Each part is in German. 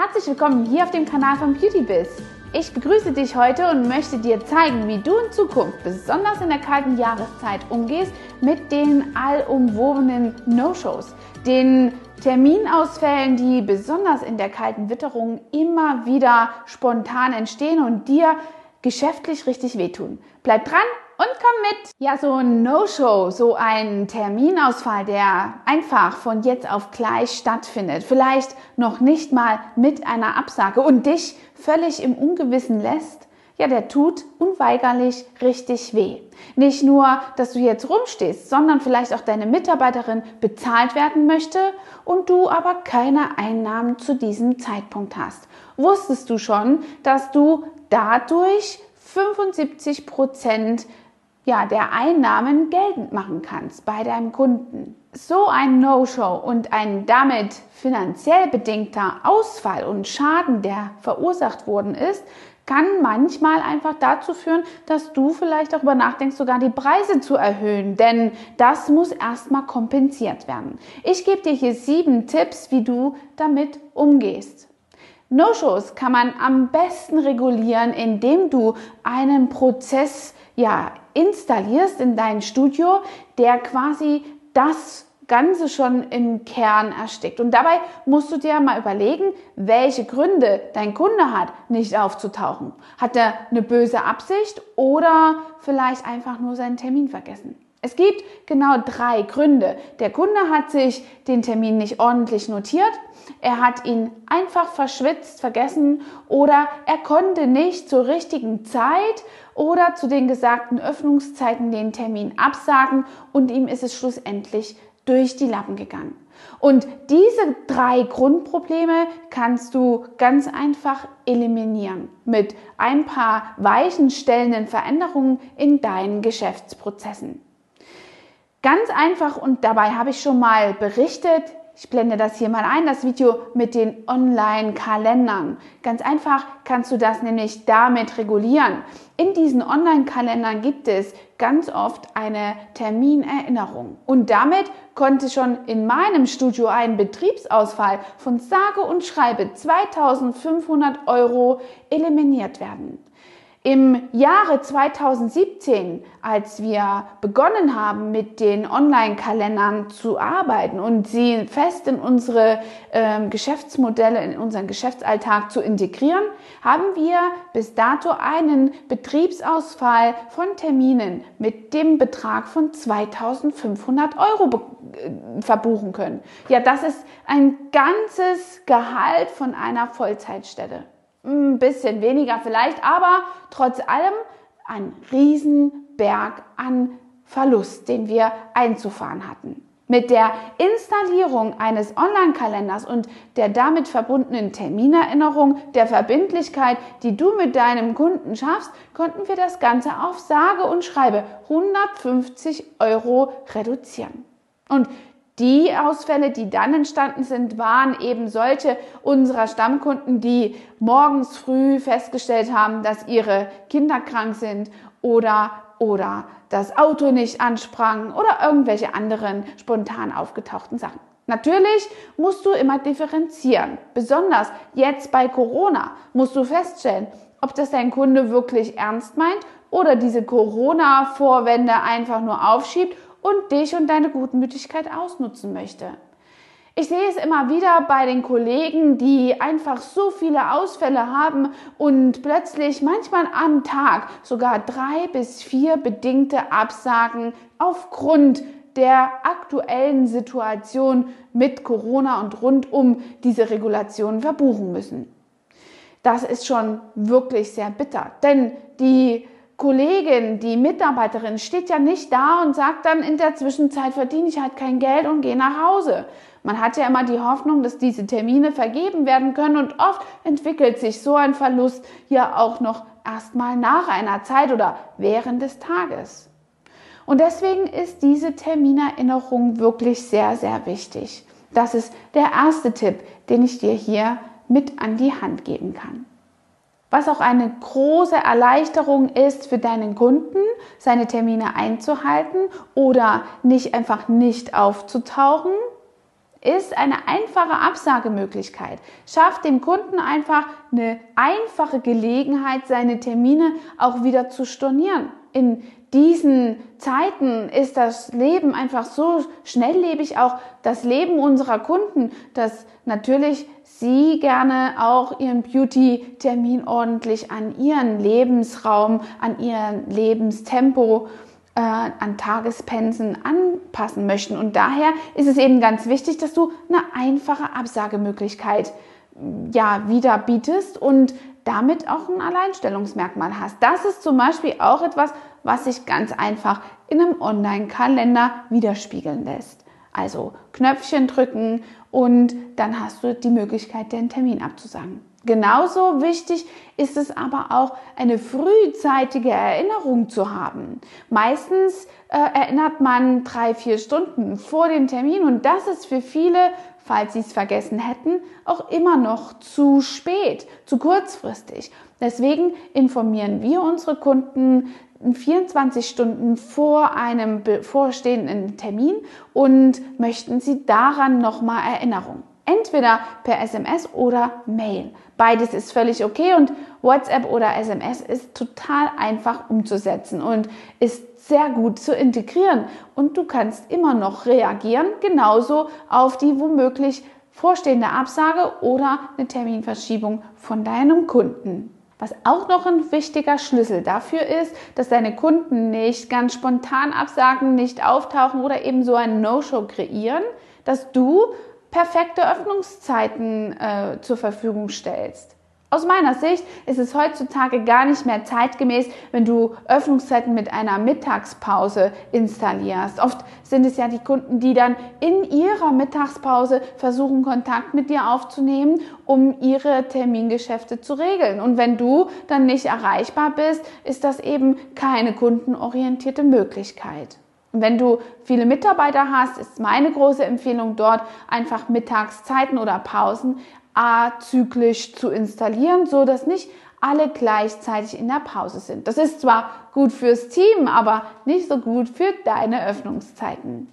Herzlich willkommen hier auf dem Kanal von BeautyBiz. Ich begrüße dich heute und möchte dir zeigen, wie du in Zukunft, besonders in der kalten Jahreszeit, umgehst mit den allumwobenen No-Shows, den Terminausfällen, die besonders in der kalten Witterung immer wieder spontan entstehen und dir geschäftlich richtig wehtun. Bleib dran und komm mit. Ja, so ein No-Show, so ein Terminausfall, der einfach von jetzt auf gleich stattfindet, vielleicht noch nicht mal mit einer Absage und dich völlig im Ungewissen lässt, ja, der tut unweigerlich richtig weh. Nicht nur, dass du jetzt rumstehst, sondern vielleicht auch deine Mitarbeiterin bezahlt werden möchte und du aber keine Einnahmen zu diesem Zeitpunkt hast. Wusstest du schon, dass du dadurch 75 Prozent ja, der Einnahmen geltend machen kannst bei deinem Kunden. So ein No-Show und ein damit finanziell bedingter Ausfall und Schaden, der verursacht worden ist, kann manchmal einfach dazu führen, dass du vielleicht darüber nachdenkst, sogar die Preise zu erhöhen, denn das muss erstmal kompensiert werden. Ich gebe dir hier sieben Tipps, wie du damit umgehst. No-Shows kann man am besten regulieren, indem du einen Prozess ja, installierst in dein Studio, der quasi das Ganze schon im Kern erstickt. Und dabei musst du dir mal überlegen, welche Gründe dein Kunde hat, nicht aufzutauchen. Hat er eine böse Absicht oder vielleicht einfach nur seinen Termin vergessen? Es gibt genau drei Gründe. Der Kunde hat sich den Termin nicht ordentlich notiert, er hat ihn einfach verschwitzt, vergessen oder er konnte nicht zur richtigen Zeit oder zu den gesagten Öffnungszeiten den Termin absagen und ihm ist es schlussendlich durch die Lappen gegangen. Und diese drei Grundprobleme kannst du ganz einfach eliminieren mit ein paar weichenstellenden Veränderungen in deinen Geschäftsprozessen. Ganz einfach und dabei habe ich schon mal berichtet, ich blende das hier mal ein, das Video mit den Online-Kalendern. Ganz einfach kannst du das nämlich damit regulieren. In diesen Online-Kalendern gibt es ganz oft eine Terminerinnerung. Und damit konnte schon in meinem Studio ein Betriebsausfall von sage und schreibe 2500 Euro eliminiert werden. Im Jahre 2017, als wir begonnen haben, mit den Online-Kalendern zu arbeiten und sie fest in unsere äh, Geschäftsmodelle, in unseren Geschäftsalltag zu integrieren, haben wir bis dato einen Betriebsausfall von Terminen mit dem Betrag von 2500 Euro äh, verbuchen können. Ja, das ist ein ganzes Gehalt von einer Vollzeitstelle ein bisschen weniger vielleicht, aber trotz allem ein Riesenberg an Verlust, den wir einzufahren hatten. Mit der Installierung eines Online-Kalenders und der damit verbundenen Terminerinnerung, der Verbindlichkeit, die du mit deinem Kunden schaffst, konnten wir das Ganze auf sage und schreibe 150 Euro reduzieren. Und die Ausfälle, die dann entstanden sind, waren eben solche unserer Stammkunden, die morgens früh festgestellt haben, dass ihre Kinder krank sind oder oder das Auto nicht ansprang oder irgendwelche anderen spontan aufgetauchten Sachen. Natürlich musst du immer differenzieren. Besonders jetzt bei Corona musst du feststellen, ob das dein Kunde wirklich ernst meint oder diese Corona-Vorwände einfach nur aufschiebt und dich und deine Gutmütigkeit ausnutzen möchte. Ich sehe es immer wieder bei den Kollegen, die einfach so viele Ausfälle haben und plötzlich manchmal am Tag sogar drei bis vier bedingte Absagen aufgrund der aktuellen Situation mit Corona und rund um diese Regulationen verbuchen müssen. Das ist schon wirklich sehr bitter, denn die Kollegin, die Mitarbeiterin steht ja nicht da und sagt dann in der Zwischenzeit verdiene ich halt kein Geld und gehe nach Hause. Man hat ja immer die Hoffnung, dass diese Termine vergeben werden können und oft entwickelt sich so ein Verlust ja auch noch erstmal nach einer Zeit oder während des Tages. Und deswegen ist diese Terminerinnerung wirklich sehr, sehr wichtig. Das ist der erste Tipp, den ich dir hier mit an die Hand geben kann. Was auch eine große Erleichterung ist für deinen Kunden, seine Termine einzuhalten oder nicht einfach nicht aufzutauchen, ist eine einfache Absagemöglichkeit. Schafft dem Kunden einfach eine einfache Gelegenheit, seine Termine auch wieder zu stornieren. In diesen Zeiten ist das Leben einfach so schnelllebig, auch das Leben unserer Kunden, dass natürlich sie gerne auch ihren Beauty-Termin ordentlich an ihren Lebensraum, an ihren Lebenstempo äh, an Tagespensen anpassen möchten. Und daher ist es eben ganz wichtig, dass du eine einfache Absagemöglichkeit ja, wieder bietest und damit auch ein Alleinstellungsmerkmal hast. Das ist zum Beispiel auch etwas, was sich ganz einfach in einem Online-Kalender widerspiegeln lässt. Also Knöpfchen drücken und dann hast du die Möglichkeit, den Termin abzusagen. Genauso wichtig ist es aber auch, eine frühzeitige Erinnerung zu haben. Meistens äh, erinnert man drei, vier Stunden vor dem Termin und das ist für viele, falls sie es vergessen hätten, auch immer noch zu spät, zu kurzfristig. Deswegen informieren wir unsere Kunden 24 Stunden vor einem bevorstehenden Termin und möchten sie daran nochmal Erinnerung. Entweder per SMS oder Mail. Beides ist völlig okay und WhatsApp oder SMS ist total einfach umzusetzen und ist sehr gut zu integrieren. Und du kannst immer noch reagieren, genauso auf die womöglich vorstehende Absage oder eine Terminverschiebung von deinem Kunden. Was auch noch ein wichtiger Schlüssel dafür ist, dass deine Kunden nicht ganz spontan absagen, nicht auftauchen oder eben so ein No-Show kreieren, dass du perfekte Öffnungszeiten äh, zur Verfügung stellst. Aus meiner Sicht ist es heutzutage gar nicht mehr zeitgemäß, wenn du Öffnungszeiten mit einer Mittagspause installierst. Oft sind es ja die Kunden, die dann in ihrer Mittagspause versuchen, Kontakt mit dir aufzunehmen, um ihre Termingeschäfte zu regeln. Und wenn du dann nicht erreichbar bist, ist das eben keine kundenorientierte Möglichkeit. Wenn du viele Mitarbeiter hast, ist meine große Empfehlung dort einfach Mittagszeiten oder Pausen azyklisch zu installieren, so dass nicht alle gleichzeitig in der Pause sind. Das ist zwar gut fürs Team, aber nicht so gut für deine Öffnungszeiten.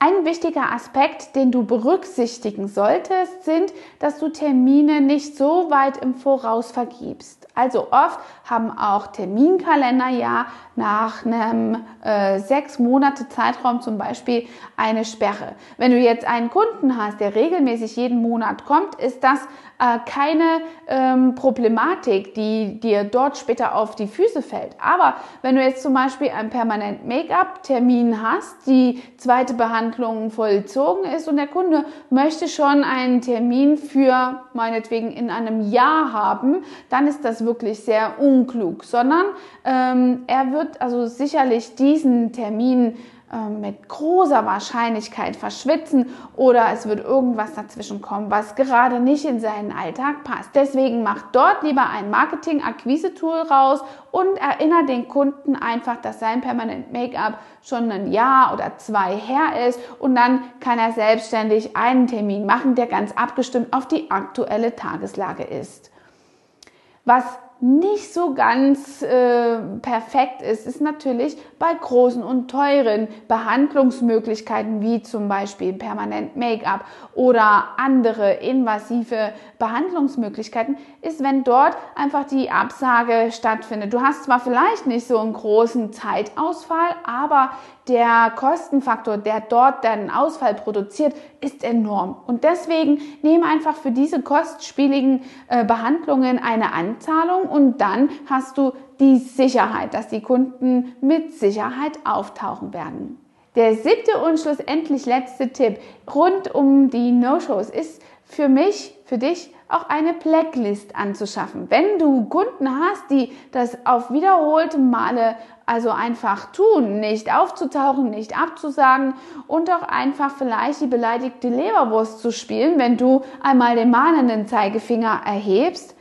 Ein wichtiger Aspekt, den du berücksichtigen solltest, sind, dass du Termine nicht so weit im Voraus vergibst. Also oft haben auch Terminkalender ja nach einem äh, sechs Monate Zeitraum zum Beispiel eine Sperre. Wenn du jetzt einen Kunden hast, der regelmäßig jeden Monat kommt, ist das äh, keine ähm, Problematik, die dir dort später auf die Füße fällt. Aber wenn du jetzt zum Beispiel einen permanent Make-up-Termin hast, die zweite Behandlung vollzogen ist. Und der Kunde möchte schon einen Termin für meinetwegen in einem Jahr haben, dann ist das wirklich sehr unklug, sondern ähm, er wird also sicherlich diesen Termin mit großer Wahrscheinlichkeit verschwitzen oder es wird irgendwas dazwischen kommen, was gerade nicht in seinen Alltag passt. Deswegen macht dort lieber ein Marketing-Akquise-Tool raus und erinnert den Kunden einfach, dass sein Permanent Make-up schon ein Jahr oder zwei her ist und dann kann er selbstständig einen Termin machen, der ganz abgestimmt auf die aktuelle Tageslage ist. Was nicht so ganz äh, perfekt ist, ist natürlich bei großen und teuren Behandlungsmöglichkeiten wie zum Beispiel permanent Make-up oder andere invasive Behandlungsmöglichkeiten, ist, wenn dort einfach die Absage stattfindet. Du hast zwar vielleicht nicht so einen großen Zeitausfall, aber der Kostenfaktor, der dort deinen Ausfall produziert, ist enorm. Und deswegen nehme einfach für diese kostspieligen äh, Behandlungen eine Anzahlung und dann hast du die Sicherheit, dass die Kunden mit Sicherheit auftauchen werden. Der siebte und schlussendlich letzte Tipp rund um die No-Shows ist für mich, für dich auch eine Blacklist anzuschaffen. Wenn du Kunden hast, die das auf wiederholte Male also einfach tun, nicht aufzutauchen, nicht abzusagen und auch einfach vielleicht die beleidigte Leberwurst zu spielen, wenn du einmal den mahnenden Zeigefinger erhebst,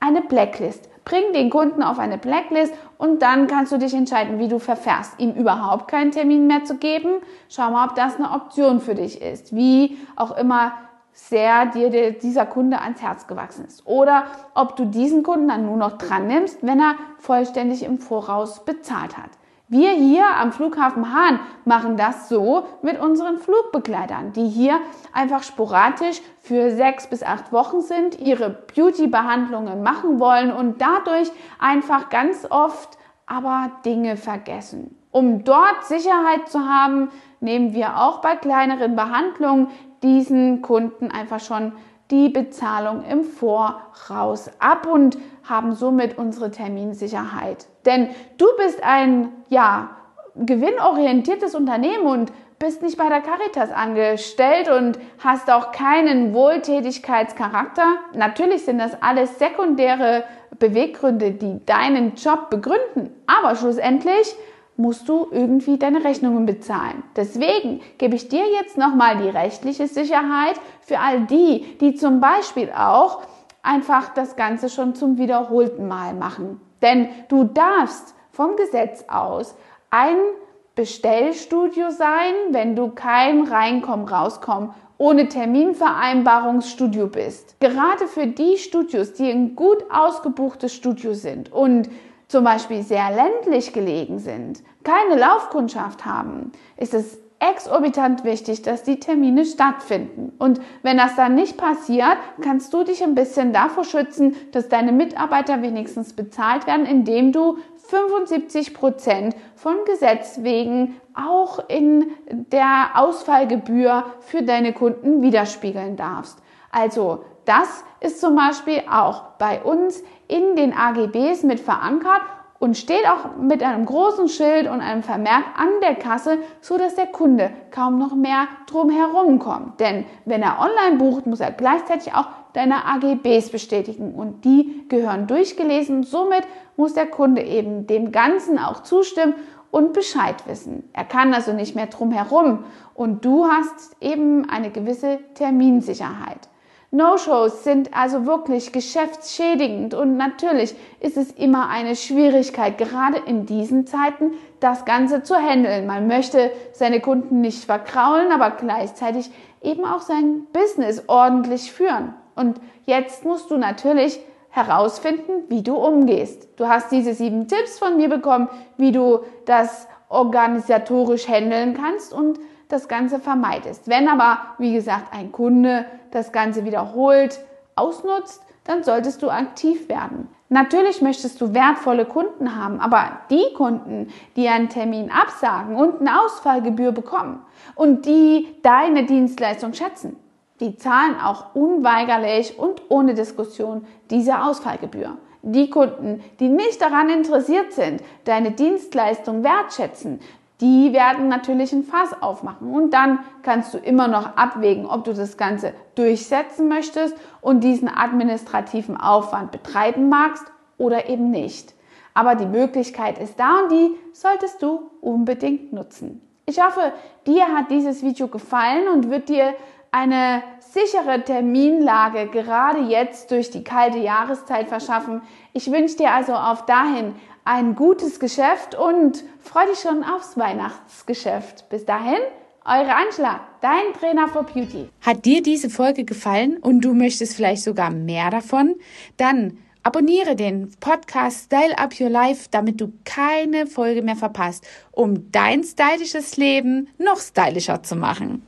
eine Blacklist. Bring den Kunden auf eine Blacklist und dann kannst du dich entscheiden, wie du verfährst. Ihm überhaupt keinen Termin mehr zu geben. Schau mal, ob das eine Option für dich ist. Wie auch immer sehr dir dieser Kunde ans Herz gewachsen ist. Oder ob du diesen Kunden dann nur noch dran nimmst, wenn er vollständig im Voraus bezahlt hat. Wir hier am Flughafen Hahn machen das so mit unseren Flugbegleitern, die hier einfach sporadisch für sechs bis acht Wochen sind, ihre Beauty-Behandlungen machen wollen und dadurch einfach ganz oft aber Dinge vergessen. Um dort Sicherheit zu haben, nehmen wir auch bei kleineren Behandlungen diesen Kunden einfach schon die Bezahlung im Voraus ab und haben somit unsere Terminsicherheit. Denn du bist ein, ja, gewinnorientiertes Unternehmen und bist nicht bei der Caritas angestellt und hast auch keinen Wohltätigkeitscharakter. Natürlich sind das alles sekundäre Beweggründe, die deinen Job begründen. Aber schlussendlich musst du irgendwie deine Rechnungen bezahlen. Deswegen gebe ich dir jetzt nochmal die rechtliche Sicherheit für all die, die zum Beispiel auch einfach das Ganze schon zum wiederholten Mal machen. Denn du darfst vom Gesetz aus ein Bestellstudio sein, wenn du kein Reinkommen, Rauskommen ohne Terminvereinbarungsstudio bist. Gerade für die Studios, die ein gut ausgebuchtes Studio sind und zum Beispiel sehr ländlich gelegen sind, keine Laufkundschaft haben, ist es exorbitant wichtig, dass die Termine stattfinden. Und wenn das dann nicht passiert, kannst du dich ein bisschen davor schützen, dass deine Mitarbeiter wenigstens bezahlt werden, indem du 75 Prozent von Gesetz wegen auch in der Ausfallgebühr für deine Kunden widerspiegeln darfst. Also das ist zum Beispiel auch bei uns in den AGBs mit verankert und steht auch mit einem großen Schild und einem Vermerk an der Kasse, so dass der Kunde kaum noch mehr drum herum kommt. Denn wenn er online bucht, muss er gleichzeitig auch deine AGBs bestätigen und die gehören durchgelesen. Somit muss der Kunde eben dem Ganzen auch zustimmen und Bescheid wissen. Er kann also nicht mehr drum herum und du hast eben eine gewisse Terminsicherheit. No-Shows sind also wirklich geschäftsschädigend und natürlich ist es immer eine Schwierigkeit, gerade in diesen Zeiten das Ganze zu handeln. Man möchte seine Kunden nicht verkraulen, aber gleichzeitig eben auch sein Business ordentlich führen. Und jetzt musst du natürlich herausfinden, wie du umgehst. Du hast diese sieben Tipps von mir bekommen, wie du das organisatorisch handeln kannst und das Ganze vermeidest. Wenn aber, wie gesagt, ein Kunde das Ganze wiederholt ausnutzt, dann solltest du aktiv werden. Natürlich möchtest du wertvolle Kunden haben, aber die Kunden, die einen Termin absagen und eine Ausfallgebühr bekommen und die deine Dienstleistung schätzen, die zahlen auch unweigerlich und ohne Diskussion diese Ausfallgebühr. Die Kunden, die nicht daran interessiert sind, deine Dienstleistung wertschätzen, die werden natürlich ein Fass aufmachen. Und dann kannst du immer noch abwägen, ob du das Ganze durchsetzen möchtest und diesen administrativen Aufwand betreiben magst oder eben nicht. Aber die Möglichkeit ist da und die solltest du unbedingt nutzen. Ich hoffe, dir hat dieses Video gefallen und wird dir eine sichere Terminlage gerade jetzt durch die kalte Jahreszeit verschaffen. Ich wünsche dir also auf dahin ein gutes Geschäft und freue dich schon aufs Weihnachtsgeschäft. Bis dahin, eure Angela, dein Trainer for Beauty. Hat dir diese Folge gefallen und du möchtest vielleicht sogar mehr davon? Dann abonniere den Podcast Style Up Your Life, damit du keine Folge mehr verpasst, um dein stylisches Leben noch stylischer zu machen.